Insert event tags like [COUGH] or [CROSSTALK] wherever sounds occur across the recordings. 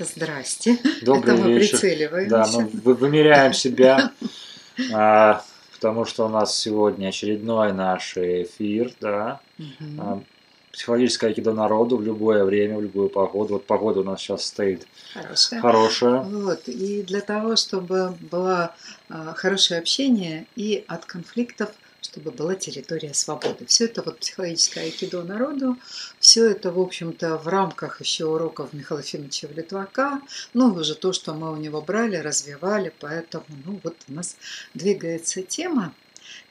Это здрасте. Добрый Это мы вечер. прицеливаемся. Да, мы вы- вымеряем себя, а, потому что у нас сегодня очередной наш эфир, да. А, Психологическое айкидо народу в любое время, в любую погоду. Вот погода у нас сейчас стоит Хорошо. хорошая. Вот. И для того, чтобы было а, хорошее общение и от конфликтов, чтобы была территория свободы. Все это вот психологическое айкидо народу, все это, в общем-то, в рамках еще уроков Михаила Ефимовича Влитвака, ну, уже то, что мы у него брали, развивали, поэтому, ну, вот у нас двигается тема.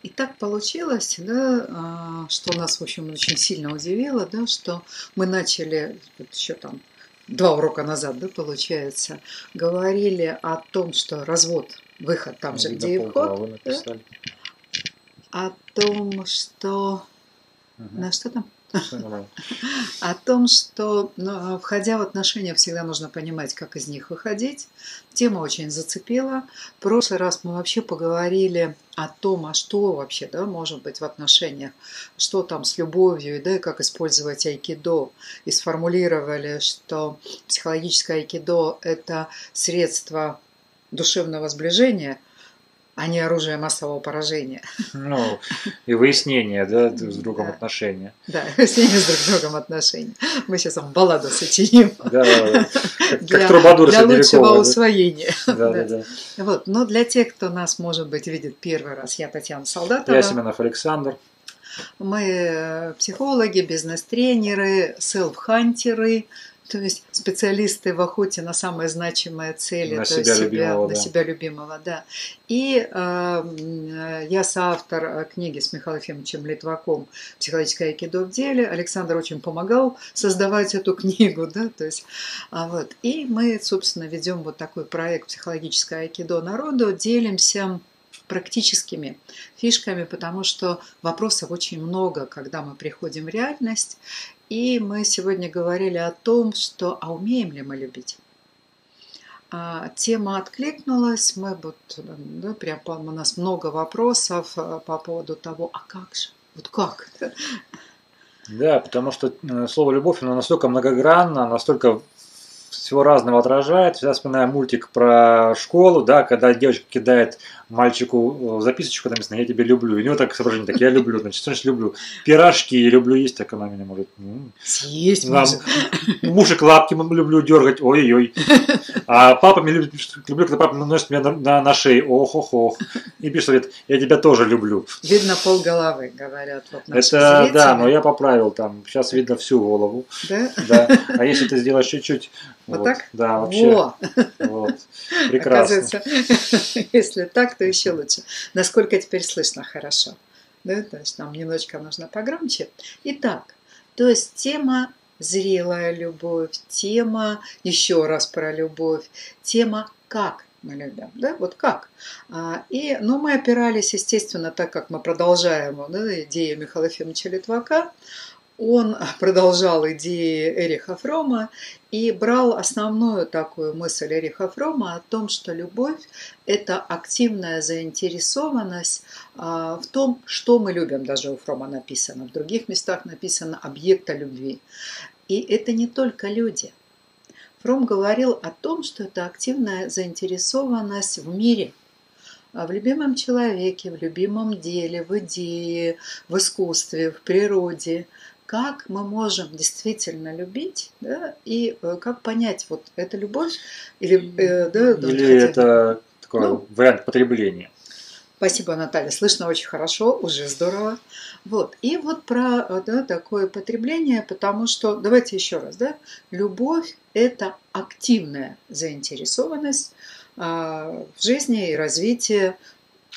И так получилось, да, а, что нас, в общем, очень сильно удивило, да, что мы начали вот еще там два урока назад, да, получается, говорили о том, что развод, выход там же, где и вход, да. О том, что... Мгм. На что там? [LAUGHS] О том, что, ну, входя в отношения, всегда нужно понимать, как из них выходить. Тема очень зацепила. В прошлый раз мы вообще поговорили о том, а что вообще, да, может быть в отношениях, что там с любовью, да, и как использовать айкидо. И сформулировали, что психологическое айкидо – это средство душевного сближения, а не оружие массового поражения. Ну, и выяснение, да, с другом Да. отношения. Да, [LAUGHS] ними с друг другом отношения. Мы сейчас вам балладу сочиним. Да, да. Как- для, как трубадур для лучшего да? усвоения. Да, Да. да, да. Вот. Но для тех, кто нас, может быть, видит первый раз, я Татьяна Солдатова. Я Семенов Александр. Мы э, психологи, бизнес-тренеры, селф-хантеры, то есть специалисты в охоте на самые значимые цели, На себя есть любимого, на да. себя любимого, да. И э, я соавтор э, книги с Михаилом Ефимовичем Литваком «Психологическое айкидо в деле». Александр очень помогал создавать эту книгу, да, то есть, а вот. И мы, собственно, ведем вот такой проект «Психологическое айкидо народу», делимся практическими фишками, потому что вопросов очень много, когда мы приходим в реальность. И мы сегодня говорили о том, что а умеем ли мы любить? А, Тема откликнулась, мы вот, да, прям у нас много вопросов а, по поводу того, а как же, вот как? [LAUGHS] Да, потому что э, слово любовь, оно настолько многогранно, настолько всего разного отражает. Всегда вспоминаю мультик про школу, да, когда девочка кидает мальчику э, записочку, там написано «Я тебя люблю». И у него так соображение, так «Я люблю». Значит, значит люблю? Пирожки люблю есть, так она меня может. Съесть Нам может. [LAUGHS] мушек лапки люблю дергать, ой-ой-ой. А папа меня любит, люблю, когда папа наносит меня на, на, на шею, ох-ох-ох. И пишет, говорит, я тебя тоже люблю. Видно полголовы, говорят вот Это да, зрители. но я поправил там. Сейчас видно всю голову. Да? Да. А если ты сделаешь чуть-чуть. Вот так? Да, вообще. Во! Вот. Прекрасно. Оказывается, [LAUGHS] если так, то еще лучше. Насколько теперь слышно хорошо. Да, то есть нам немножечко нужно погромче. Итак, то есть тема зрелая любовь, тема еще раз про любовь, тема как мы любим, да, вот как. А, И, ну, мы опирались, естественно, так как мы продолжаем да, идею Михаила Ефимовича Литвака, он продолжал идеи Эриха Фрома и брал основную такую мысль Эриха Фрома о том, что любовь – это активная заинтересованность а, в том, что мы любим. Даже у Фрома написано, в других местах написано «объекта любви». И это не только люди. Фром говорил о том, что это активная заинтересованность в мире, а в любимом человеке, в любимом деле, в идее, в искусстве, в природе – как мы можем действительно любить, да, и э, как понять, вот это любовь или, э, да, Или хотя- это такой Ну. вариант потребления. Спасибо, Наталья, слышно очень хорошо, уже здорово. Вот, и вот про э, да, такое потребление, потому что, давайте еще раз, да, любовь – это активная заинтересованность а, в жизни и развитии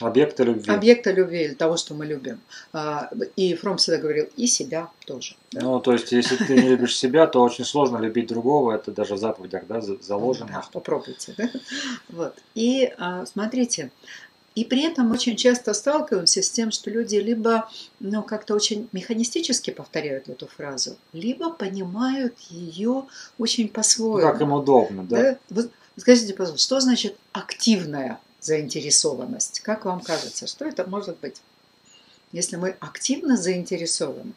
Объекты любви. объекта любви или того, что мы любим. А, И Фром всегда говорил, и себя тоже. да. Ну, то есть, если ты не любишь себя, то очень сложно любить другого. Это даже в заповедях да, за- заложено. Да, попробуйте. Да? Вот. И а, смотрите, и при этом очень часто сталкиваемся с тем, что люди либо ну, как-то очень механистически повторяют эту фразу, либо понимают ее очень Ну, по-своему. Как им удобно, да? Да? Вот скажите, пожалуйста, что значит активная заинтересованность? Как вам кажется, что это может быть? Если мы активно заинтересованы,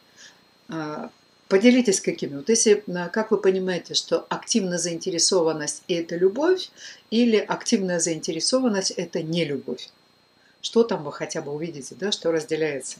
а, Поделитесь какими. Вот если, как вы понимаете, что активная заинтересованность – это любовь, или активная заинтересованность – это не любовь? Что там вы хотя бы увидите, да, что разделяется?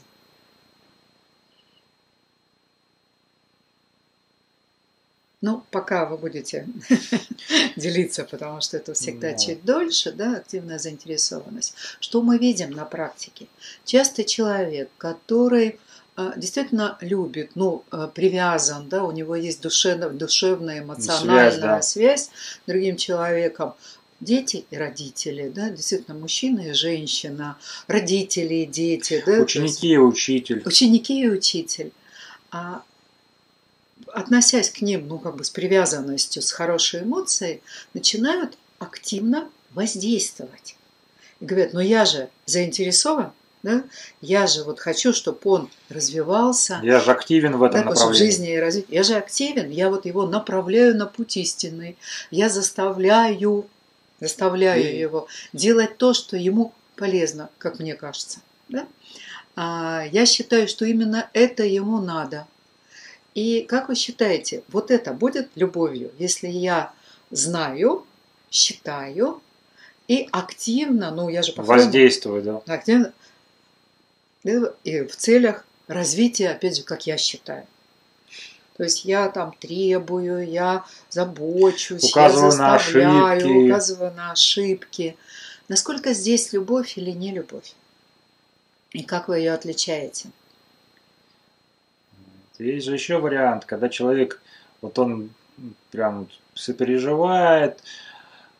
Ну, пока вы будете [LAUGHS] делиться, потому что это всегда да. чуть дольше, да, активная заинтересованность. Что мы видим на практике? Часто человек, который а, действительно любит, ну, а, привязан, да, у него есть душевная, душевная эмоциональная связь, да. связь с другим человеком, дети и родители, да, действительно, мужчина и женщина, родители и дети, да. Ученики и учитель. Ученики и учитель. А относясь к ним, ну, как бы с привязанностью, с хорошей эмоцией, начинают активно воздействовать. И говорят, ну я же заинтересован, да? я же вот хочу, чтобы он развивался. Я же активен в этом да, направлении. В жизни и развитии. Я же активен, я вот его направляю на путь истинный. Я заставляю, заставляю и... его делать то, что ему полезно, как мне кажется. Да? А, я считаю, что именно это ему надо – и как вы считаете, вот это будет любовью, если я знаю, считаю и активно, ну я же воздействую, да, активно и в целях развития, опять же, как я считаю. То есть я там требую, я забочусь, указываю я заставляю, на ошибки. указываю на ошибки. Насколько здесь любовь или не любовь? И как вы ее отличаете? Есть же еще вариант, когда человек, вот он прям сопереживает,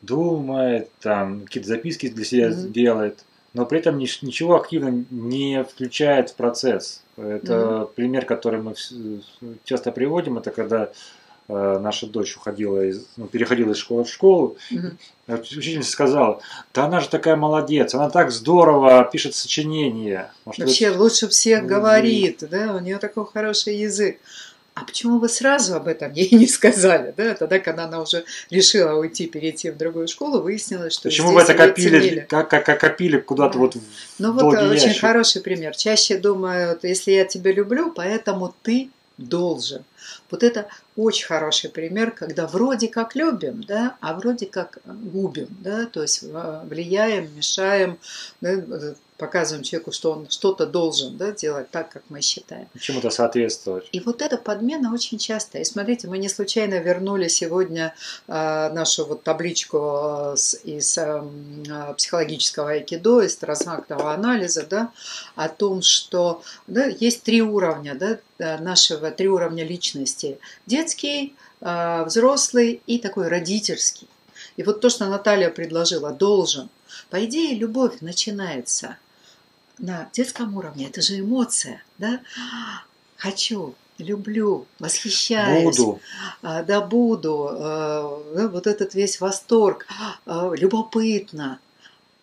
думает, там какие-то записки для себя mm-hmm. делает, но при этом ничего активно не включает в процесс. Это mm-hmm. пример, который мы часто приводим, это когда наша дочь уходила из, ну, переходила из школы в школу, угу. учительница сказала, да она же такая молодец, она так здорово пишет сочинения. Может, Вообще вы... лучше всех говорит, да, у нее такой хороший язык. А почему вы сразу об этом ей не сказали? Да? Тогда, когда она уже решила уйти, перейти в другую школу, выяснилось, что Почему вы это копили, как, как, как копили куда-то да. вот в Ну вот э, очень ящик. хороший пример. Чаще думают, если я тебя люблю, поэтому ты должен. Вот это очень хороший пример, когда вроде как любим, да, а вроде как губим, да, то есть э, влияем, мешаем, да, показываем человеку, что он что-то должен да, делать так, как мы считаем. Чему-то соответствовать. И вот эта подмена очень часто. И смотрите, мы не случайно вернули сегодня э, нашу вот табличку э, с, из э, психологического айкидо, из трансактного анализа, да, о том, что да, есть три уровня да, э, нашего, три уровня личности. Детский, э, взрослый и такой родительский. И вот то, что Наталья предложила, должен. По идее, любовь начинается на детском уровне, это же эмоция, да? Хочу, люблю, восхищаюсь. Буду. А, да, буду. А, вот этот весь восторг. А, любопытно.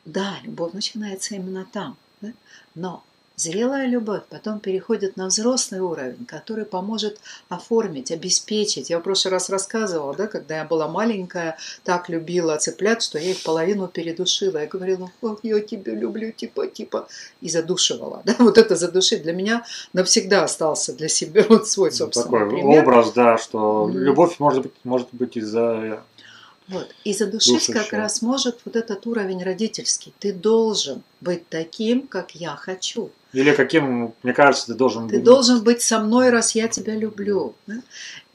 Да, любовь начинается именно там. Да? Но Зрелая любовь потом переходит на взрослый уровень, который поможет оформить, обеспечить. Я в прошлый раз рассказывала, да, когда я была маленькая, так любила цыплят, что я их половину передушила. Я говорила, ох, я тебя люблю, типа, типа, и задушивала. Да? Вот это задушить для меня навсегда остался для себя [LAUGHS] вот свой ну, собственный Такой пример. образ, да, что mm. любовь может быть, может быть из-за вот. И задушить как раз может вот этот уровень родительский. Ты должен быть таким, как я хочу. Или каким, мне кажется, ты должен ты быть. Ты должен быть со мной, раз я тебя люблю. Да?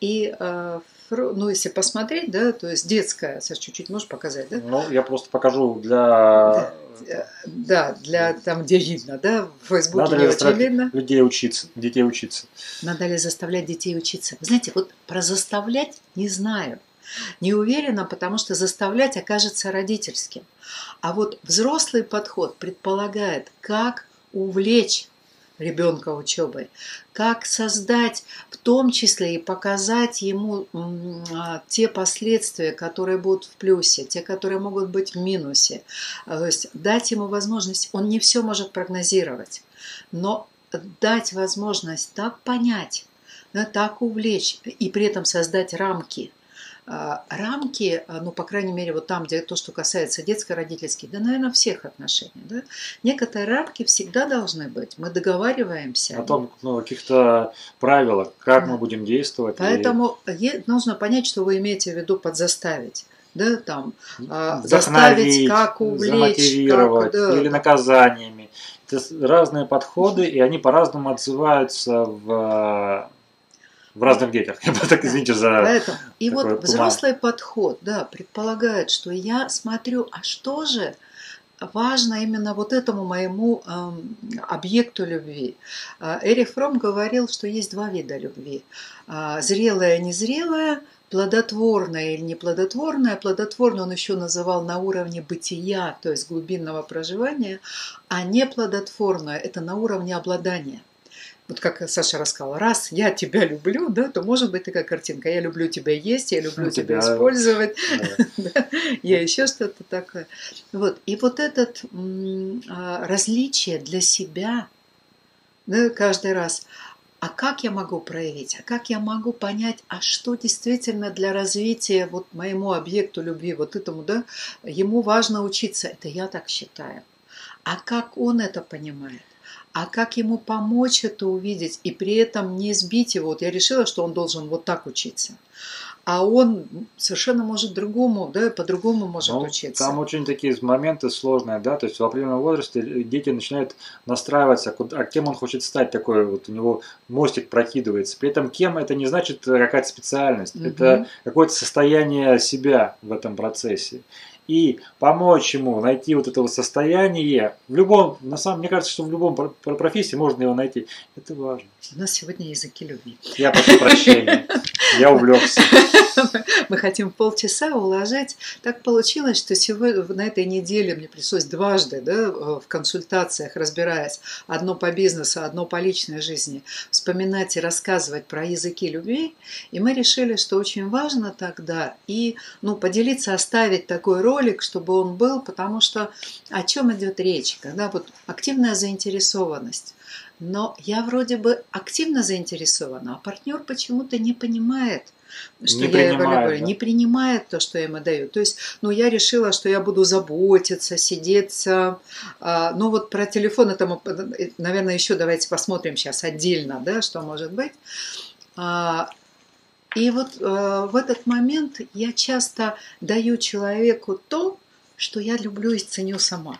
И э, ну, если посмотреть, да, то есть детская, Саш, чуть-чуть можешь показать, да? Ну, я просто покажу для... Да, да для там, где видно, да, в Фейсбуке Надо не очень видно. людей учиться, детей учиться. Надо ли заставлять детей учиться? Вы знаете, вот про заставлять не знаю. Не уверена, потому что заставлять окажется родительским. А вот взрослый подход предполагает, как увлечь ребенка учебой, как создать в том числе и показать ему а, те последствия, которые будут в плюсе, те, которые могут быть в минусе. То есть дать ему возможность, он не все может прогнозировать, но дать возможность так понять, так увлечь и при этом создать рамки – а, рамки, а, ну, по крайней мере, вот там, где то, что касается детско-родительских, да, наверное, всех отношений, да, некоторые рамки всегда должны быть. Мы договариваемся. О том, ну, каких-то правилах, как Да. мы будем действовать. и Поэтому е- нужно понять, что вы имеете в виду под заставить. Да, там, а, заставить, как увлечь, замотивировать как, да. или наказаниями. Это разные подходы, и они по-разному отзываются в, в разных детях. [LAUGHS] Я так извините за... Поэтому, и вот туман. взрослый подход, да, предполагает, что я смотрю, а что же важно именно вот этому моему эм, объекту любви. А, Эрих Фром говорил, что есть два вида любви. А, Зрелая, незрелая, плодотворная или неплодотворная. Плодотворную он еще называл на уровне бытия, то есть глубинного проживания, а неплодотворная – это на уровне обладания. Вот как Саша рассказала, раз я тебя люблю, да, то может быть такая картинка. Я люблю тебя есть, я люблю Ну, тебя тебя- использовать, [LAUGHS] [LAUGHS] я еще что-то такое. Вот. И вот это различие для себя да, каждый раз. А как я могу проявить? А как я могу понять, а что действительно для развития вот моему объекту любви, вот этому, да, ему важно учиться. Это я так считаю. А как он это понимает? А как ему помочь это увидеть и при этом не сбить его? Вот я решила, что он должен вот так учиться. А он совершенно может другому, да, по-другому может Ну, учиться. Там очень такие моменты сложные, да, то есть в определенном возрасте дети начинают настраиваться, куда- а кем он хочет стать, такой вот у него мостик прокидывается. При этом кем это не значит э, какая-то специальность, Мгм. это какое-то состояние себя в этом процессе. И помочь ему найти вот это вот состояние, в любом, на самом мне кажется, что в любом про- про- профессии можно его найти. Это важно. У нас сегодня языки любви. Я прошу прощения, я увлекся. Мы хотим полчаса уложить. Так получилось, что сегодня на этой неделе мне пришлось дважды да, в консультациях, разбираясь, одно по бизнесу, одно по личной жизни, вспоминать и рассказывать про языки любви. И мы решили, что очень важно тогда и ну, поделиться, оставить такой ролик, чтобы он был, потому что о чем идет речь? Когда вот активная заинтересованность. Но я вроде бы активно заинтересована, а партнер почему-то не понимает, что Не я его люблю, да. не принимает то, что я ему даю. То есть, ну, я решила, что я буду заботиться, сидеться. А, ну, вот про телефон это мы, наверное, еще давайте посмотрим сейчас отдельно, да, что может быть. А, и вот э, в этот момент я часто даю человеку то, что я люблю и ценю сама.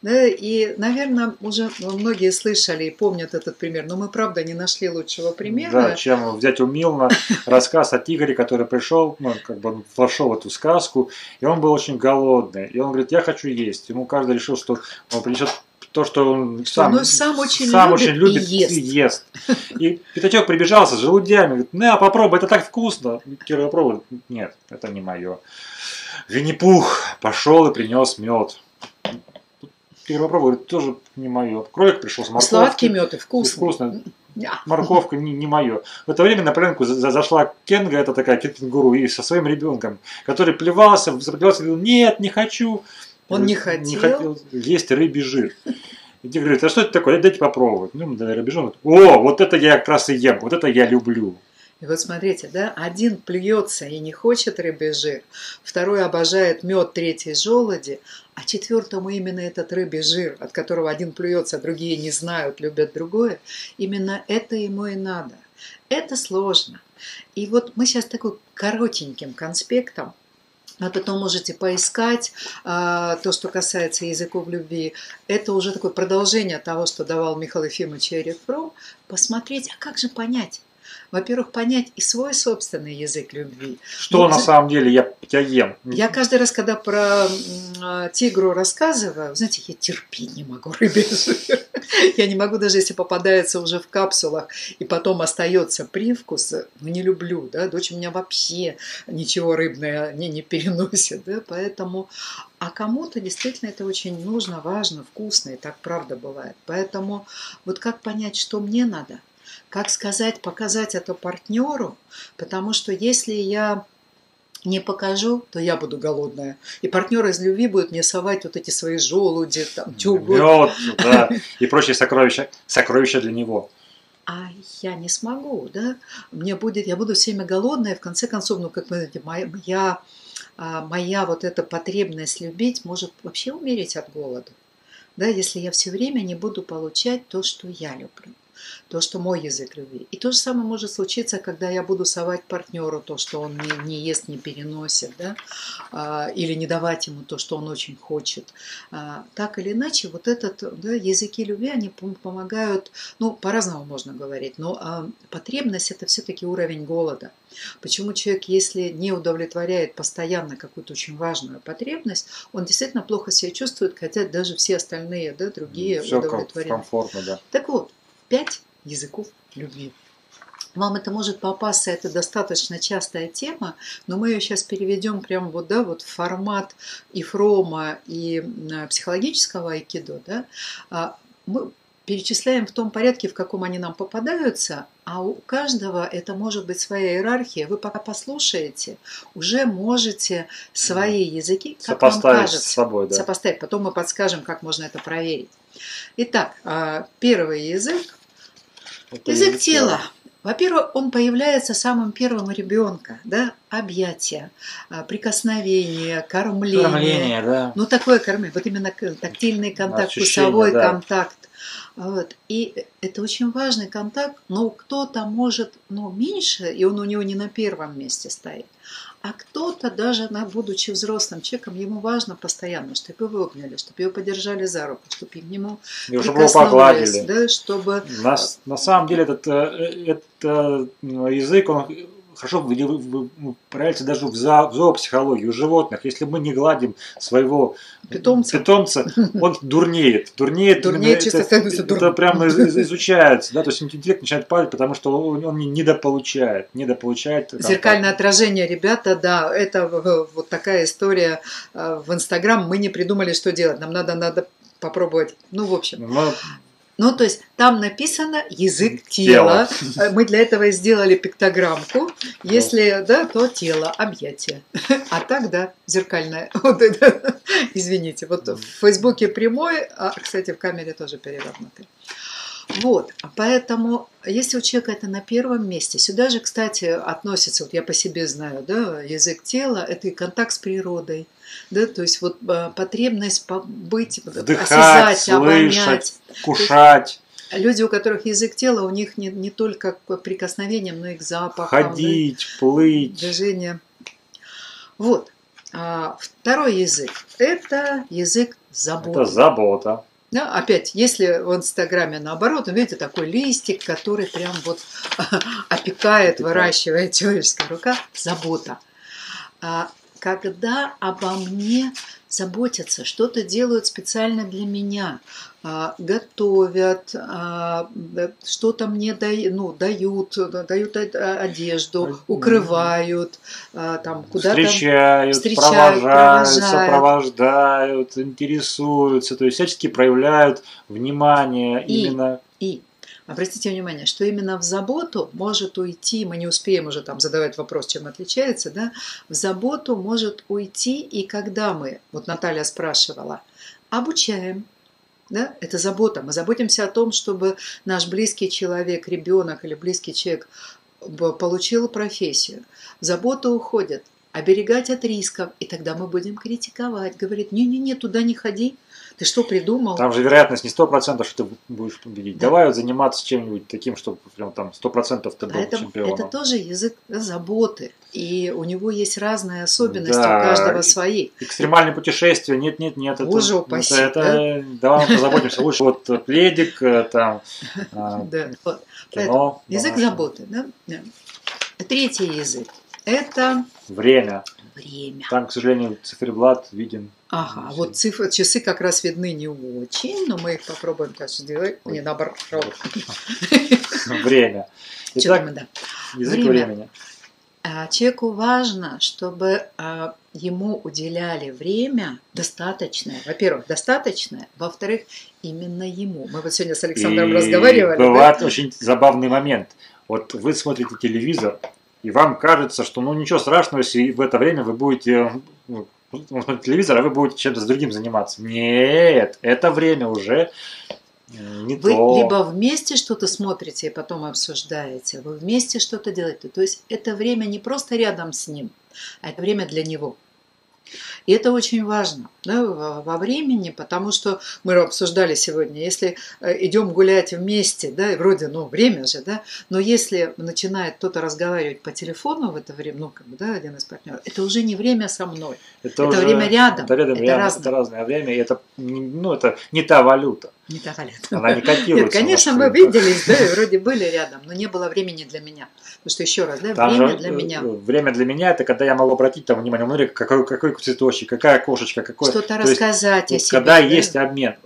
Да, и, наверное, уже многие слышали и помнят этот пример, но мы, правда, не нашли лучшего примера. Да, чем взять у Милна рассказ о тигре, который пришел, ну, как бы он вошел в эту сказку, и он был очень голодный. И он говорит, я хочу есть. Ему каждый решил, что он принесет то, что он сам, он сам очень сам любит очень любит и ест. и ест. И пятачок прибежался с желудями, говорит, на, попробуй, это так вкусно. Кира попробует, нет, это не мое. Винни-Пух пошел и принес мед. Кира попробует, тоже не мое. Кролик пришел с морковкой. Сладкий мед и вкусный. Вкусно. Да. Морковка не, не мое. В это время на пленку за- зашла Кенга, это такая кенгуру, и со своим ребенком, который плевался, сопротивлялся, говорил, нет, не хочу. Он не Говорит, хотел. есть рыбий жир. И Тигр говорит, а что это такое? Дайте попробовать. Ну, дали рыбий жир. О, вот это я как раз и ем, вот это я люблю. И вот смотрите, да, один плюется и не хочет рыбий жир, второй обожает мед, третий желуди, а четвертому именно этот рыбий жир, от которого один плюется, а другие не знают, любят другое, именно это ему и надо. Это сложно. И вот мы сейчас такой коротеньким конспектом а потом можете поискать а, то, что касается языков любви. Это уже такое продолжение того, что давал Михаил Ефимович Фром. Посмотреть, а как же понять? Во-первых, понять и свой собственный язык любви. Что Ну, на самом деле я, я ем? Я каждый раз, когда про а, тигру рассказываю, знаете, я терпеть не могу рыбий жир. Я не могу, даже если попадается уже в капсулах, и потом остается привкус, ну, не люблю, да, дочь у меня вообще ничего рыбное не, не переносит, да, поэтому, а кому-то действительно это очень нужно, важно, вкусно, и так правда бывает. Поэтому вот как понять, что мне надо, как сказать, показать это партнеру, потому что если я не покажу, то я буду голодная. И партнер из любви будет мне совать вот эти свои желуди, там. Мед, да, [LAUGHS] и прочие сокровища, сокровища для него. а я не смогу, да, мне будет, я буду все время голодная, в конце концов, ну, как вы знаете, моя, моя вот эта потребность любить может вообще умереть от голода, да, если я все время не буду получать то, что я люблю то, что мой язык любви. И то же самое может случиться, когда я буду совать партнеру то, что он не, не ест, не переносит, да? а, или не давать ему то, что он очень хочет. А, так или иначе, вот этот да, языки любви, они помогают, ну, по-разному можно говорить, но а, потребность это все-таки уровень голода. Почему человек, если не удовлетворяет постоянно какую-то очень важную потребность, он действительно плохо себя чувствует, хотя даже все остальные, да, другие Все удовлетворены. комфортно, да. Так вот, пять языков любви. Вам это может попасться, это достаточно частая тема, но мы ее сейчас переведем прямо вот, да, вот в формат и фрома, и психологического айкидо. Да? А, мы перечисляем в том порядке, в каком они нам попадаются, а у каждого это может быть своя иерархия. Вы пока послушаете, уже можете свои языки, как вам кажется, с собой, да. сопоставить. Потом мы подскажем, как можно это проверить. Итак, а, первый язык это язык тела. Во-первых, он появляется самым первым ребенка, да, объятия, а, прикосновение, кормление. Кормление, да. Ну, такое кормление, вот именно тактильный контакт, Ощущение, вкусовой да. контакт. Вот. И это очень важный контакт, но кто-то может, ну, меньше, и он у него не на первом месте стоит. А кто-то даже, будучи взрослым человеком, ему важно постоянно, чтобы его обняли, чтобы его подержали за руку, чтобы к нему и чтобы его погладили. Да, чтобы... на, на самом деле этот, э, этот язык, он хорошо проявляется даже в, зо, в зоопсихологии, у животных. Если мы не гладим своего питомца, питомца [LAUGHS] он дурнеет. Дурнеет, дурнеет это, это, это прямо изучается. Да? То есть интеллект начинает падать, потому что он, он недополучает. недополучает Зеркальное отражение, ребята, да, это вот такая история э, в Инстаграм. Мы не придумали, что делать. Нам надо, надо попробовать. Ну, в общем. Мы ну, то есть там написано язык тела. Тело. Э, мы для этого сделали пиктограммку. Если да, то тело, объятие. [LAUGHS] А так, да, зеркальное. [LAUGHS] Вот это. Извините, вот в Фейсбуке прямой, а, кстати, в камере тоже перевернутый. Вот, поэтому, если у человека это на первом месте, сюда же, кстати, относится, вот я по себе знаю, да, язык тела, это и контакт с природой, да, то есть вот а, потребность быть, Вдыхать, осязать, обонять. кушать. Люди, у которых язык тела, у них не, не только к прикосновениям, но и к запахам. Ходить, да, плыть. Движение. Вот. А второй язык – это язык заботы. Это забота. Да, опять, если в Инстаграме наоборот, вы видите такой листик, который прям вот [LAUGHS] опекает, выращивает человеческая рука, забота. А когда обо мне заботятся, что-то делают специально для меня, а, готовят, а, что-то мне дают, ну, дают, дают одежду, укрывают, а, там куда-то встречают, встречают провожают, сопровождают, интересуются, то есть всячески проявляют внимание и, именно. И Обратите внимание, что именно в заботу может уйти, мы не успеем уже там задавать вопрос, чем отличается, да, в заботу может уйти и когда мы, вот Наталья спрашивала, обучаем, да, это забота. Мы заботимся о том, чтобы наш близкий человек, ребенок или близкий человек получил профессию. В заботу уходит оберегать от рисков, и тогда мы будем критиковать. Говорит, не-не-не, туда не ходи, ты что придумал? Там же вероятность не сто процентов, что ты будешь победить. Да. Давай вот заниматься чем-нибудь таким, чтобы прям там сто процентов ты был а это, чемпионом. Это тоже язык заботы. И у него есть разные особенности, да. у каждого свои. Экстремальные путешествия, нет, нет, нет. Боже это, упаси. Это, это, давай мы позаботимся. Лучше вот пледик, э, там, а, [LAUGHS] да. кино. Язык заботы. Да? Третий язык. Это время. Время. Там, к сожалению, циферблат виден Ага, вот цифры, часы как раз видны не очень, но мы их попробуем так сделать. Не наоборот. [LAUGHS] Время. Итак, да. язык Время. времени. А, человеку важно, чтобы а, ему уделяли время достаточное. Во-первых, достаточное. Во-вторых, именно ему. Мы вот сегодня с Александром и разговаривали. Бывает да? очень забавный момент. Вот вы смотрите телевизор, и вам кажется, что ну ничего страшного, если в это время вы будете ну, он смотрит телевизор, а вы будете чем-то с другим заниматься. Нет, это время уже Не Вы то. либо вместе что-то смотрите и потом обсуждаете, вы вместе что-то делаете. То есть это время не просто рядом с ним, а это время для него. И это очень важно да, во, времени, потому что мы обсуждали сегодня, если э, идем гулять вместе, да, и вроде, ну, время же, да, но если начинает кто-то разговаривать по телефону в это время, ну, как бы, да, один из партнеров, это уже не время со мной. Это уже- время рядом, Это, рядом, это рядом, разное. это разное время, и это, ну, это не та валюта. Не так лет. Она не котируется. Нет, конечно, мы виделись, да, и вроде были рядом, но не было времени для меня. Потому что еще раз, да, Там время же, для э, меня. Время для меня это когда я могу обратить там внимание, смотри, какой, какой цветочек, какая кошечка, какой. Что-то то есть, рассказать о вот себе. когда да. есть обмен.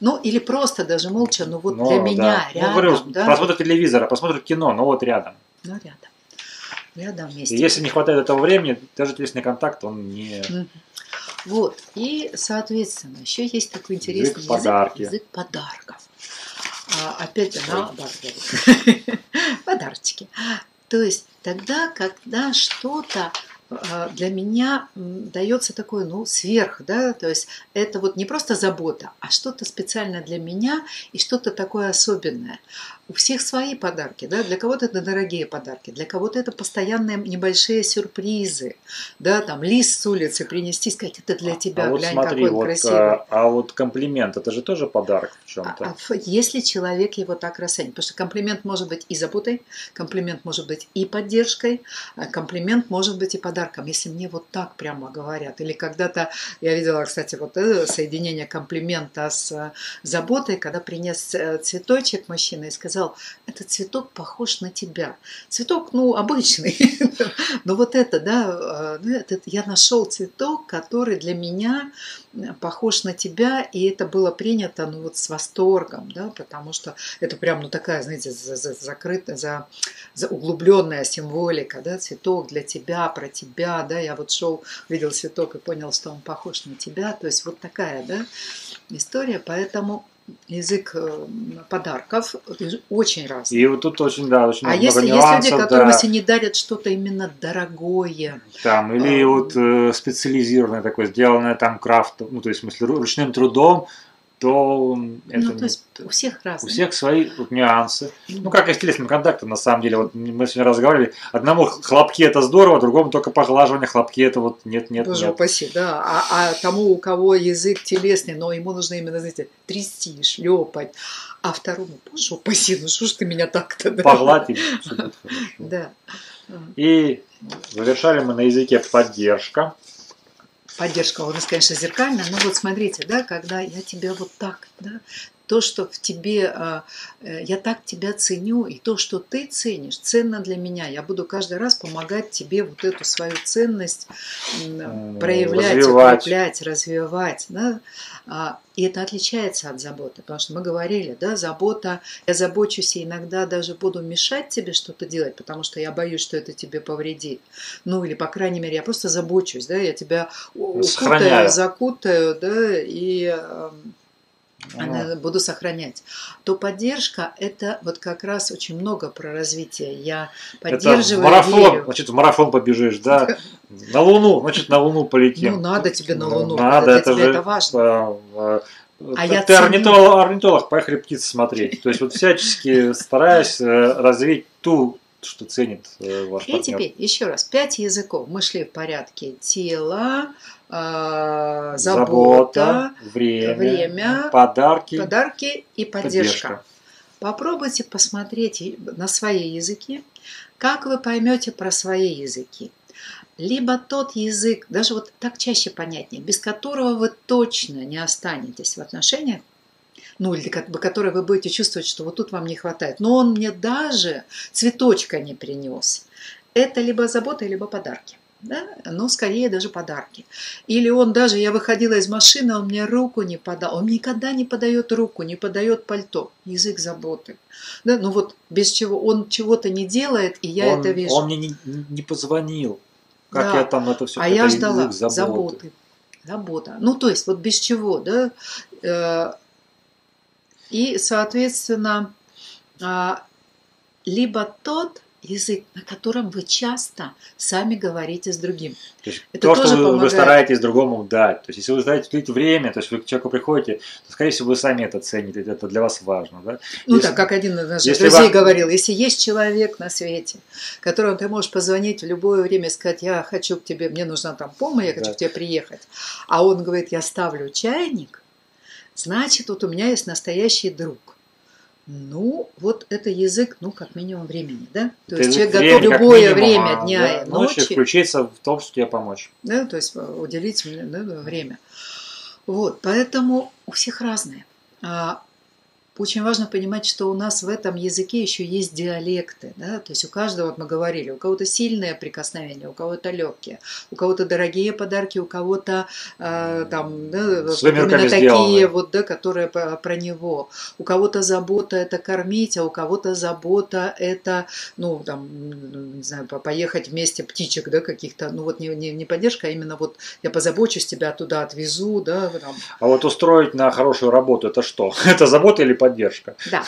Ну, или просто даже молча, ну вот Ну, для да. меня Ну, рядом, говорю, да. просмотр телевизора, просмотр кино, ну вот рядом. Ну, рядом. Рядом вместе. И если не хватает этого времени, даже телесный контакт, он не... Вот. И, соответственно, еще есть такой интересный Язык подарки. язык подарков. А, опять же, наоборот. [LAUGHS] Подарочки. То есть тогда, когда что-то для меня дается такое, ну, сверх, да, то есть это вот не просто забота, а что-то специально для меня и что-то такое особенное. У всех свои подарки, да, для кого-то это дорогие подарки, для кого-то это постоянные небольшие сюрпризы, да, там лист с улицы принести, сказать, это для тебя, а вот глянь, смотри, какой вот, красивый. а, а вот комплимент, это же тоже подарок в А- чем-то. а ф- Если человек его так расценит, потому что комплимент может быть и заботой, комплимент может быть и поддержкой, а комплимент может быть и подарком, если мне вот так прямо говорят. Или когда-то я видела, кстати, вот это соединение комплимента с э, заботой, когда принес э, цветочек мужчина и сказал, этот цветок похож на тебя. Цветок, ну, обычный, [LAUGHS] но вот это, да, э, ну, я нашел цветок, который для меня похож на тебя, и это было принято, ну, вот с восторгом, да, потому что это прям, ну, такая, знаете, за- за- закрытая, за, за углубленная символика, да, цветок для тебя, про тебя, да, я вот шел, видел цветок и понял, что он похож на тебя, то есть вот такая, да, история, поэтому язык э, подарков очень разный. И вот тут очень, да, очень А много если есть нюансов, люди, которым да. если не дарят что-то именно дорогое, Там, или А, вот э, специализированное такое, сделанное там крафтом, ну, то есть, в смысле, ру- ручным трудом, то м, это ну, то есть у всех у разные. всех свои вот нюансы. Ну, как и с телесным контактом, на самом деле. Вот мы сегодня разговаривали. Одному хлопки это здорово, другому только поглаживание хлопки это вот нет, нет, Боже нет. упаси, да. А, а тому, у кого язык телесный, но ему нужно именно, знаете, трясти, шлепать. А второму, боже упаси, ну что ж ты меня так-то, да? Хорошо. [LAUGHS] Да. И завершали мы на языке поддержка. Поддержка у нас, конечно, зеркальная, но вот смотрите, да, когда я тебя вот так, да, то, что в тебе, а, э, я так тебя ценю, и то, что ты ценишь, ценно для меня. Я буду каждый раз помогать тебе вот эту свою ценность М, проявлять, развивать. укреплять, развивать. Да? А, И это отличается от заботы, потому что мы говорили, да, забота, я забочусь и иногда даже буду мешать тебе что-то делать, потому что я боюсь, что это тебе повредит. Ну, или, по крайней мере, я просто забочусь, да, я тебя Сохраняю. укутаю, закутаю, да, и э, буду сохранять. То поддержка – это вот как раз очень много про развитие. Я это поддерживаю, марафон, верю. значит, в марафон побежишь, да. [LAUGHS] На Луну, значит, на Луну полетим. Ну, надо тебе на Ну, Луну, Надо, это же, это важно. а, а, А я ты орнитолог, орнитолог, поехали птиц смотреть. То есть вот всячески [LAUGHS] стараюсь э, развить ту, что ценит э, ваш И партнер. теперь еще раз, пять языков. Мы шли в порядке тела, э, забота, время, время, подарки, подарки и поддержка. поддержка. Попробуйте посмотреть на свои языки, как вы поймете про свои языки. Либо тот язык, даже вот так чаще понятнее, без которого вы точно не останетесь в отношениях, ну или как бы который вы будете чувствовать, что вот тут вам не хватает. Но он мне даже цветочка не принес. Это либо забота, либо подарки. Да? Но скорее даже подарки. Или он даже, я выходила из машины, он мне руку не подал. Он никогда не подает руку, не подает пальто. Язык заботы. Да? Ну вот без чего он чего-то не делает, и я он, это вижу. он мне не, не позвонил. Как Да. я там это все а я ждала заботы. Забота. Ну, то есть, вот без чего, да? Э, И, соответственно, а, либо тот, язык, на котором вы часто сами говорите с другим. То, есть Это то тоже что вы, вы помогает. стараетесь другому дать. То есть, если вы знаете уделить время, то есть вы к человеку приходите, то, скорее всего, вы сами это цените, это для вас важно. Да? Ну Если- так, как один из наших друзей вам- говорил, если есть человек на свете, которому ты можешь позвонить в любое время и сказать, я хочу к тебе, мне нужна там помощь, я хочу Да. к тебе приехать, а он говорит, я ставлю чайник, значит, вот у меня есть настоящий друг. Ну, вот это язык, ну, как минимум времени, да? То Это есть человек времени готов любое минимум, время а, дня да, и ночи ночи, включиться в том, что тебе помочь. да, то есть э, уделить да, время. Вот, поэтому у всех разные. А, Очень важно понимать, что у нас в этом языке еще есть диалекты, да, то есть у каждого, вот мы говорили, у кого-то сильное прикосновение, у кого-то легкие, у кого-то дорогие подарки, у кого-то э, там, да, Своими именно такие вот, да, которые про него. У кого-то забота это кормить, а у кого-то забота это, ну, там, не знаю, по- поехать вместе птичек, да, каких-то, ну, вот не, не, не поддержка, а именно вот я позабочусь, тебя туда отвезу, да, там, А вот устроить на хорошую работу это что? [LAUGHS] Это забота или поддержка? Да.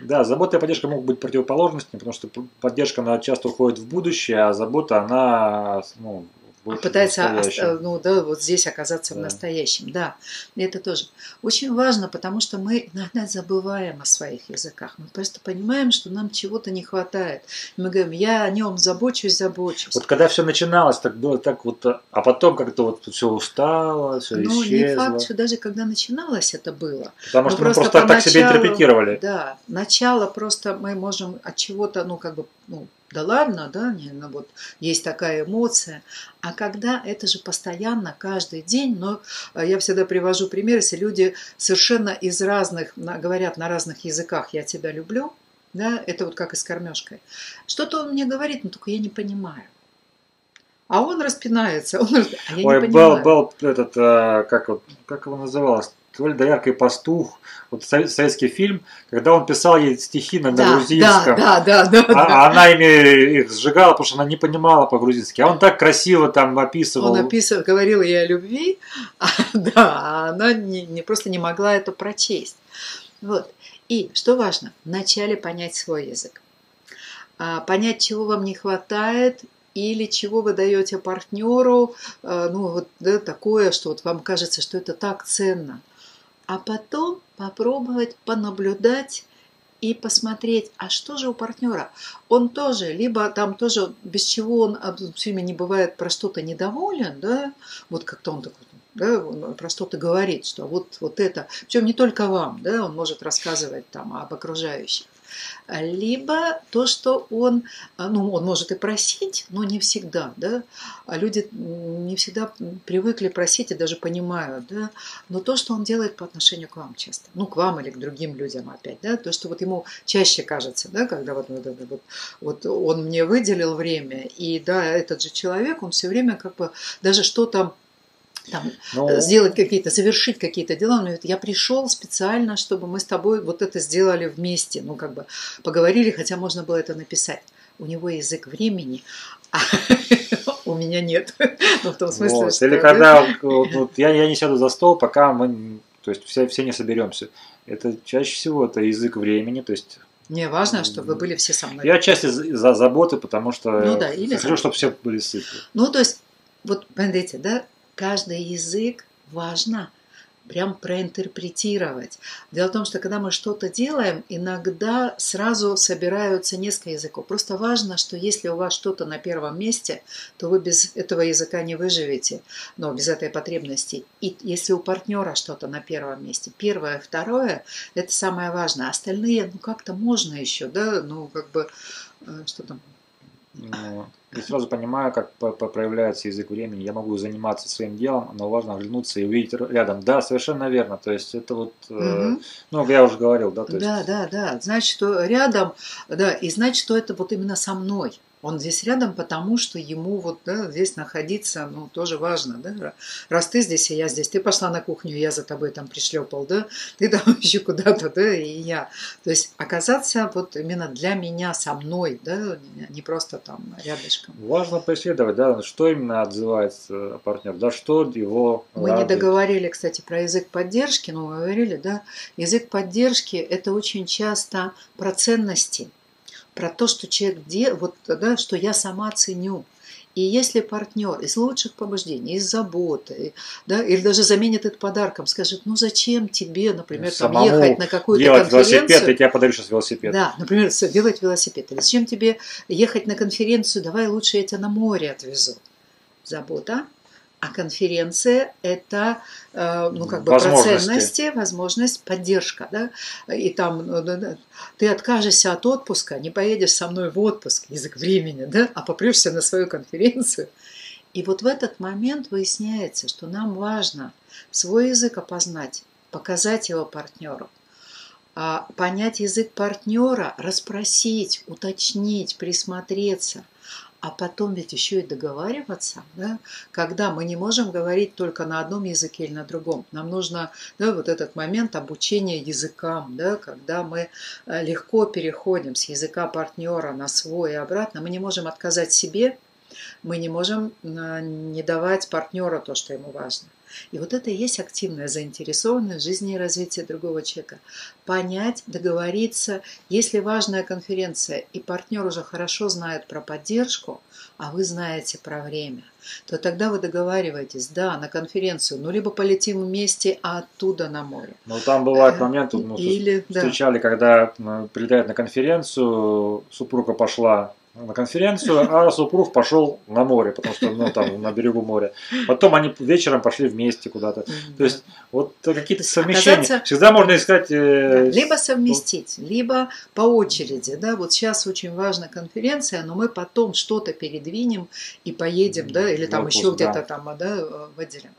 Да, забота и поддержка могут быть противоположностями, потому что поддержка она часто уходит в будущее, а забота она ну, больше в пытается ост- ну, да, вот здесь оказаться в Да. настоящем. Да, это тоже очень важно, потому что мы иногда забываем о своих языках. Мы просто понимаем, что нам чего-то не хватает. Мы говорим, я о нем забочусь, забочусь. Вот когда все начиналось, так было так вот, а потом как-то вот все устало, все не исчезло. факт, что даже когда начиналось это было. Потому ну, что мы просто просто так себе поначалу- интерпретировали. Да, начало просто мы можем от чего-то, ну, как бы, ну, да ладно, да, не, ну, вот есть такая эмоция. А когда это же постоянно, каждый день, но э, я всегда привожу пример, если люди совершенно из разных, говорят на разных языках «я тебя люблю», да, это вот как и с кормежкой. Что-то он мне говорит, но только я не понимаю. А он распинается, он, а я Ой, не был, понимаю. был этот, э, как, вот, как его называлось, ли «Доярка и пастух», вот сове- советский фильм, когда он писал ей стихи на, на да, грузинском. да, да, да, да, А, а она ими их сжигала, потому что она не понимала по-грузински. А он так красиво там описывал. Он описывал, говорил ей о любви, [LAUGHS] а, да, а она не, не- просто не могла это прочесть. Вот. И что важно, вначале понять свой язык. А, понять, чего вам не хватает, или чего вы даете партнеру, а, ну вот да, такое, что вот вам кажется, что это так ценно. А потом попробовать понаблюдать и посмотреть, а что же у партнера? Он тоже, либо там тоже, без чего он все время не бывает про что-то недоволен, да, вот как-то он такой, да, он про что-то говорит, что вот, вот это, причем не только вам, да, он может рассказывать там об окружающих. Либо то, что он, а, ну, он может и просить, но не всегда, да, а люди не всегда привыкли просить и даже понимают, да, но то, что он делает по отношению к вам часто, ну, к вам или к другим людям опять, да, то, что вот ему чаще кажется, да, когда вот, вот, вот, вот он мне выделил время, и да, этот же человек, он все время как бы даже что-то там, Ну, сделать какие-то, завершить какие-то дела. Он говорит, я пришел специально, чтобы мы с тобой вот это сделали вместе. Ну, как бы поговорили, хотя можно было это написать. У него язык времени, [LAUGHS] а у меня нет. [LAUGHS] Ну, в том смысле, вот. что... Или да, когда [LAUGHS] вот, вот я, я не сяду за стол, пока мы, то есть все, все не соберемся. Это чаще всего это язык времени, то есть Мне важно, чтобы вы были все со мной. я отчасти за, за заботы, потому что Ну да, или хочу, чтобы все были сыты. Ну, то есть, вот, смотрите, да, каждый язык важно прям проинтерпретировать. Дело в том, что когда мы что-то делаем, иногда сразу собираются несколько языков. Просто важно, что если у вас что-то на первом месте, то вы без этого языка не выживете, но без этой потребности. И если у партнера что-то на первом месте, первое, второе, это самое важное. Остальные, ну как-то можно еще, да, ну как бы, э, что там, Ну, Я сразу понимаю, как проявляется язык времени. Я могу заниматься своим делом, но важно оглянуться и увидеть рядом. Да, совершенно верно. То есть это вот, э, Мгм. ну, я уже говорил, да, то есть Да, да, да. Значит, что рядом, да, и значит, что это вот именно со мной. Он здесь рядом, потому что ему вот да, здесь находиться, ну, тоже важно, да. Раз ты здесь, и я здесь, ты пошла на кухню, я за тобой там пришлепал, да, ты там [LAUGHS] еще куда-то, да, и я. То есть оказаться вот именно для меня, со мной, да, не просто там рядышком. Важно преследовать, да, что именно отзывается партнер, да, что его Мы радует. не договорили, кстати, про язык поддержки, но мы говорили, да, язык поддержки – это очень часто про ценности, про то, что человек, де, вот, да, что я сама ценю. И если партнер из лучших побуждений, из заботы, да, или даже заменит это подарком, скажет, ну зачем тебе, например, там, ехать на какую-то делать конференцию. велосипед, я тебе подарю сейчас велосипед. Да, например, делать велосипед. Или зачем тебе ехать на конференцию, давай лучше я тебя на море отвезу. Забота, а конференция – это э, ну, как бы про ценности, возможность, поддержка. Да? И там ну, ты откажешься от отпуска, не поедешь со мной в отпуск, язык времени, да? а попрешься на свою конференцию. И вот в этот момент выясняется, что нам важно свой язык опознать, показать его партнеру, а понять язык партнера, расспросить, уточнить, присмотреться – а потом ведь еще и договариваться, да, когда мы не можем говорить только на одном языке или на другом. Нам нужно да, вот этот момент обучения языкам, да, когда мы э, легко переходим с языка партнера на свой и обратно. Мы не можем отказать себе, мы не можем э, не давать партнеру то, что ему важно. И вот это и есть активная заинтересованность в жизни и развитии другого человека. Понять, договориться, если важная конференция, и партнер уже хорошо знает про поддержку, а вы знаете про время, то тогда вы договариваетесь, да, на конференцию, ну, либо полетим вместе, а оттуда на море. Ну, там бывает э, момент, ну, Или, встречали, да. когда э, прилетает на конференцию, супруга пошла на конференцию, а супруг пошел на море, потому что ну, там на берегу моря. Потом они вечером пошли вместе куда-то. То есть вот какие-то совмещения. Оказаться... Всегда можно искать... Э... Либо совместить, либо по очереди. Да? Вот сейчас очень важна конференция, но мы потом что-то передвинем и поедем, да, или там Вопрос, еще где-то да. там да, выделим.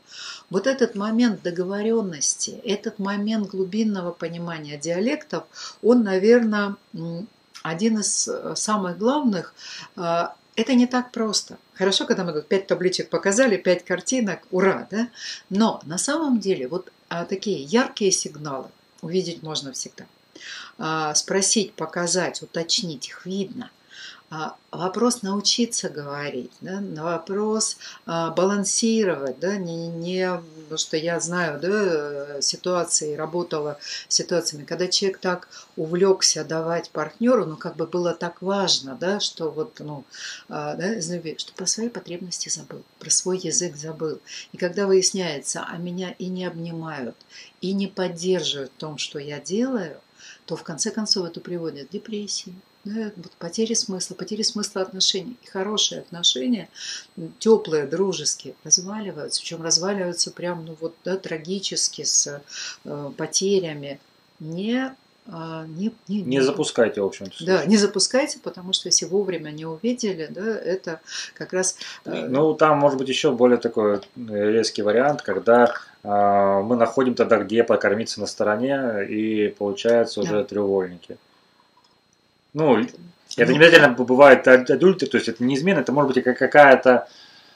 Вот этот момент договоренности, этот момент глубинного понимания диалектов, он, наверное, один из э, самых главных э, это не так просто. Хорошо, когда мы тут пять табличек показали, пять картинок, ура, да? Но на самом деле вот а, такие яркие сигналы увидеть можно всегда. А, спросить, показать, уточнить, их видно. А, вопрос научиться говорить, да, на вопрос а, балансировать, да, не, не, потому что я знаю, да, ситуации, работала с ситуациями, когда человек так увлекся давать партнеру, ну, как бы было так важно, да, что вот, ну, а, да, что про свои потребности забыл, про свой язык забыл. И когда выясняется, а меня и не обнимают, и не поддерживают в том, что я делаю, то в конце концов это приводит к депрессии, да, вот потери смысла, потери смысла отношений. И хорошие отношения, теплые, дружеские, разваливаются. Причем разваливаются прям, ну вот, да, трагически, с э, потерями. Не а, не, не, не запускайте, в общем-то. Да, не запускайте, потому что если вовремя не увидели, да, это как раз... Э, ну, там может быть еще более такой э, резкий вариант, когда э, мы находим тогда, где покормиться на стороне, и получается уже да. треугольники. Ну, это не обязательно бывает адульты, то есть это не измена, это может быть какая-то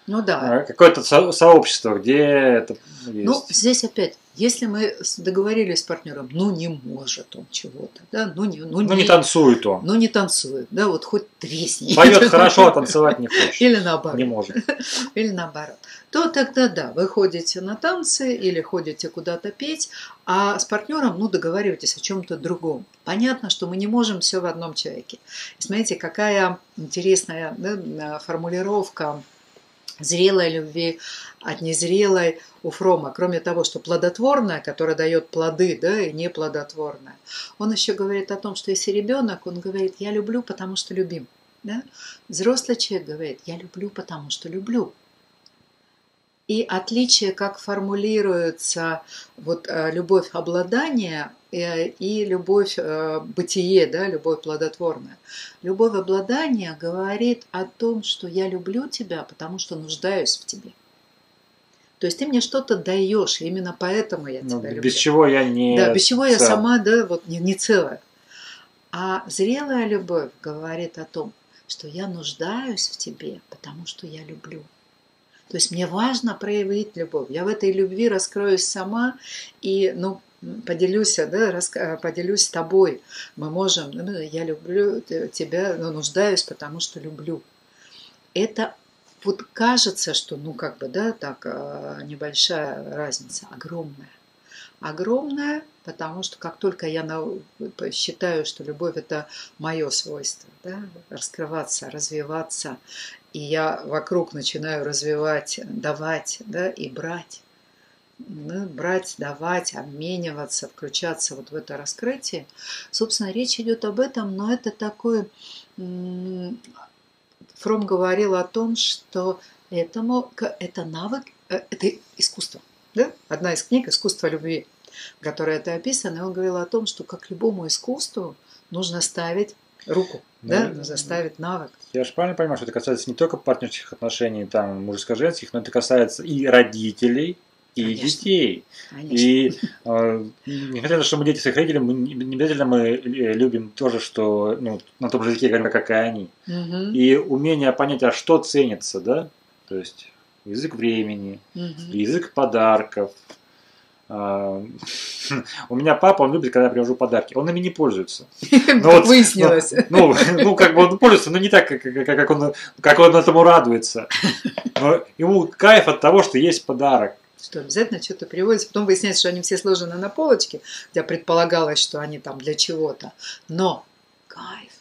ну да. Какое-то сообщество, где это есть. Ну, здесь опять если мы договорились с партнером, ну не может он чего-то, да, ну не, ну, ну не, не танцует он, ну не танцует, да, вот хоть тресни. Поет [LAUGHS] хорошо, а танцевать не хочет. Или наоборот. Не может. [LAUGHS] Или наоборот. То тогда да, вы ходите на танцы или ходите куда-то петь, а с партнером, ну, договариваетесь о чем-то другом. Понятно, что мы не можем все в одном человеке. И смотрите, какая интересная да, формулировка зрелой любви от незрелой у Фрома, кроме того, что плодотворная, которая дает плоды, да, и неплодотворная, он еще говорит о том, что если ребенок, он говорит, я люблю, потому что любим. Да? Взрослый человек говорит, я люблю, потому что люблю. И отличие, как формулируется вот, э, любовь обладания и любовь э, бытие, да, любовь плодотворная. Любовь обладания говорит о том, что я люблю тебя, потому что нуждаюсь в тебе. То есть ты мне что-то даешь, и именно поэтому я ну, тебя люблю. Без чего я не Да, без чего цел. я сама, да, вот не, не целая. А зрелая любовь говорит о том, что я нуждаюсь в тебе, потому что я люблю. То есть мне важно проявить любовь. Я в этой любви раскроюсь сама и, ну, поделюсь, да, рас, поделюсь с тобой. Мы можем, ну, я люблю тебя, но нуждаюсь, потому что люблю. это вот кажется, что, ну, как бы, да, так, а, небольшая разница, огромная. Огромная, потому что как только я считаю, что любовь – это мое свойство, да, раскрываться, развиваться, и я вокруг начинаю развивать, давать, да, и брать, ну, брать, давать, обмениваться, включаться вот в это раскрытие. Собственно, речь идет об этом, но это такое Фром говорил о том, что этому, это навык, э, это искусство. Да? Одна из книг «Искусство любви», в которой это описано, и он говорил о том, что как любому искусству нужно ставить руку, да, нужно ставить навык. Я же правильно понимаю, что это касается не только партнерских отношений, там, мужско-женских, но это касается и родителей, и Конечно. детей. Конечно. И э, несмотря на то, что мы дети своих родителей, мы, не обязательно мы э, любим то же, что ну, на том же языке говорим, как и они. Угу. И умение понять, а что ценится, да? То есть язык времени, угу. язык подарков. А, [LAUGHS] у меня папа, он любит, когда я привожу подарки. Он ими не пользуется. [LAUGHS] Но вот, Выяснилось. Ну, ну, как бы он пользуется, но не так, как, как, он, как он этому радуется. [LAUGHS] Но ему кайф от того, что есть подарок что обязательно что-то переводится. Потом выясняется, что они все сложены на полочке, где предполагалось, что они там для чего-то. Но кайф.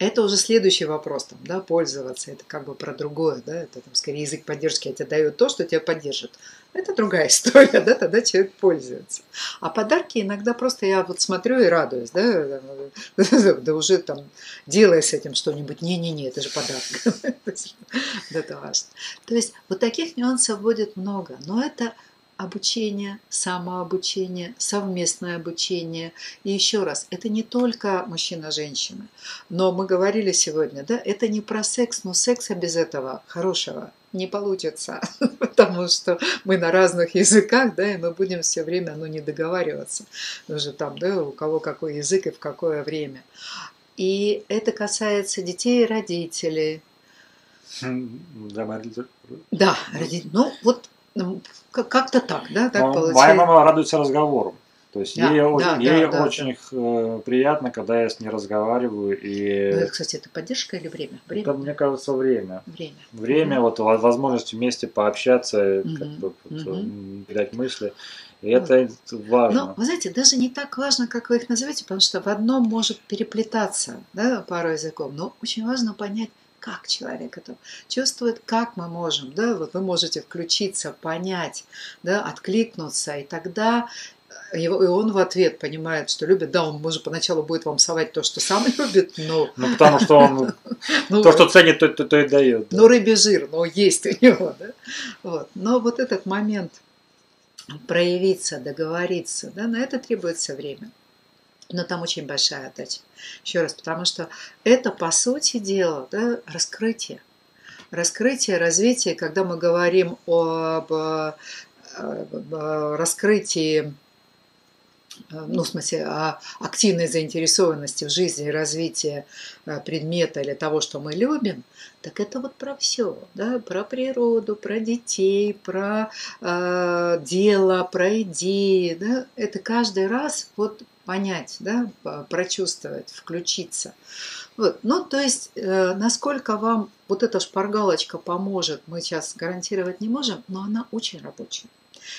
Это уже следующий вопрос, там, да, пользоваться, это как бы про другое, да, это там скорее язык поддержки, а тебе дает то, что тебя поддержит. Это другая [LAUGHS] история, да, тогда человек пользуется. А подарки иногда просто я вот смотрю и радуюсь, да, [LAUGHS] да уже там делая с этим что-нибудь, не-не-не, это же подарок. [LAUGHS] Это важно. То есть вот таких нюансов будет много, но это обучение, самообучение, совместное обучение. И еще раз, это не только мужчина-женщина. Но мы говорили сегодня, да, это не про секс, но секса без этого хорошего не получится, [LAUGHS] потому что мы на разных языках, да, и мы будем все время, ну, не договариваться. Уже там, да, у кого какой язык и в какое время. И это касается детей и родителей. Да, родители. Ну, вот ну, как-то так, да, так Но получается. Моя мама радуется разговору. То есть да, ей, да, ей да, очень да. приятно, когда я с ней разговариваю. И... Ну, кстати, это поддержка или время? время? Это, мне кажется, время. Время. Время, угу. вот возможность вместе пообщаться, угу. как бы, угу. передать мысли. И вот. это важно. Но, вы знаете, даже не так важно, как вы их назовете, потому что в одном может переплетаться да, пару языков. Но очень важно понять, как человек это чувствует, как мы можем, да, вот вы можете включиться, понять, да, откликнуться, и тогда его, и он в ответ понимает, что любит. Да, он, может, поначалу будет вам совать то, что сам [LAUGHS] любит, но... [LAUGHS] Ну, потому что он [LAUGHS] ну, то, что ценит, то, то, то и дает. Да. Ну, рыбий жир, но есть у него, да. Вот. Но вот этот момент проявиться, договориться, да, на это требуется время. Но там очень большая отдача. Еще раз, потому что это, по сути дела, да, раскрытие. Раскрытие, развитие, когда мы говорим об, об раскрытии ну, в смысле, о активной заинтересованности в жизни и развитии э, предмета или того, что мы любим, так это вот про все, да, про природу, про детей, про э, дело, про идеи, да, это каждый раз вот понять, да, прочувствовать, включиться. Вот. Ну, то есть, э, насколько вам вот эта шпаргалочка поможет, мы сейчас гарантировать не можем, но она очень рабочая.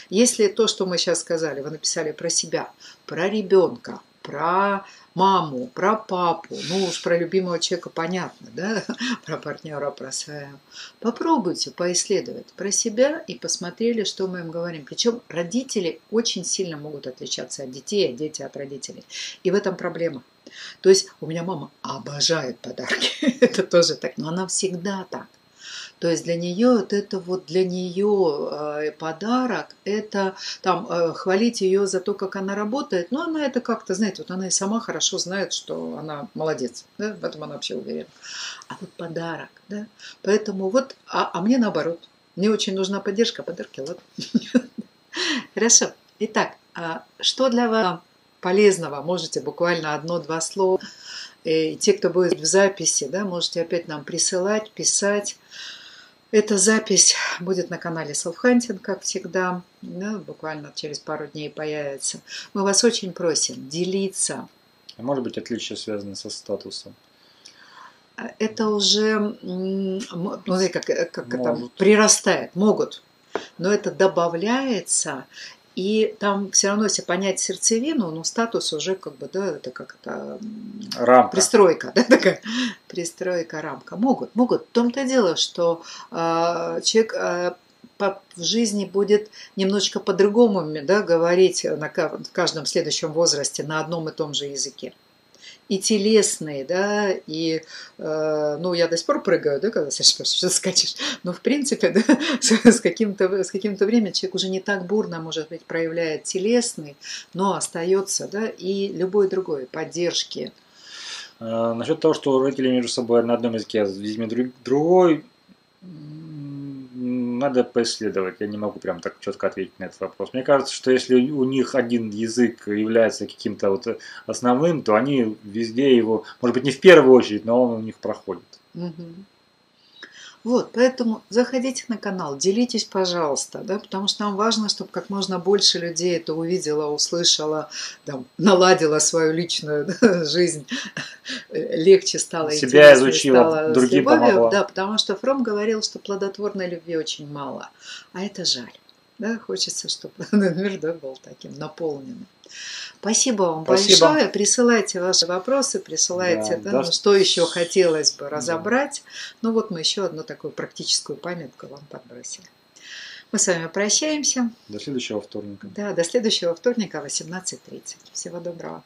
Если то, что мы сейчас сказали, вы написали про себя, про ребенка, про маму, про папу, ну уж про любимого человека понятно, да, [LAUGHS] про партнера, про своего. Попробуйте поисследовать про себя и посмотрели, что мы им говорим. Причем родители очень сильно могут отличаться от детей, а дети от родителей. И в этом проблема. То есть у меня мама обожает подарки, [LAUGHS] это тоже так, но она всегда так. То есть для нее вот это вот для нее э, подарок, это там э, хвалить ее за то, как она работает, но она это как-то, знаете, вот она и сама хорошо знает, что она молодец, да, в этом она вообще уверена. А вот подарок, да, поэтому вот, а, а мне наоборот, мне очень нужна поддержка, подарки, ладно. [LAUGHS] Хорошо. Итак, а что для вас полезного? Можете буквально одно-два слова. И те, кто будет в записи, да, можете опять нам присылать, писать. Эта запись будет на канале Self-Hunting, как всегда. Да, буквально через пару дней появится. Мы вас очень просим делиться. А может быть отличие связано со статусом? это уже, ну, как, как это прирастает, могут, но это добавляется, и там все равно, если понять сердцевину, ну, статус уже как бы, да, это как то рамка. пристройка, [LAUGHS] да, такая пристройка, рамка. Могут, могут. В том-то дело, что э, человек э, по, в жизни будет немножечко по-другому да, говорить на, в каждом следующем возрасте на одном и том же языке и телесные, да, и, э, ну, я до сих пор прыгаю, да, когда что скачешь, но, в принципе, [LAUGHS] да, с, каким-то, с каким-то временем человек уже не так бурно, может быть, проявляет телесный, но остается, да, и любой другой поддержки. А, насчет того, что родители между собой на одном языке, а с детьми другой, надо поисследовать. Я не могу прям так четко ответить на этот вопрос. Мне кажется, что если у них один язык является каким-то вот основным, то они везде его, может быть, не в первую очередь, но он у них проходит. Угу. Вот, поэтому заходите на канал, делитесь, пожалуйста, да, потому что нам важно, чтобы как можно больше людей это увидело, услышало, там, наладило свою личную да, жизнь, легче стало, себя изучила, стало другим помогла. Да, потому что Фром говорил, что плодотворной любви очень мало, а это жаль. Да, хочется, чтобы мир да, был таким наполненным. Спасибо вам Спасибо. большое. Присылайте ваши вопросы, присылайте, да, да, да. Ну, что еще хотелось бы разобрать. Да. Ну вот мы еще одну такую практическую памятку вам подбросили. Мы с вами прощаемся. До следующего вторника. Да, до следующего вторника 18.30. Всего доброго.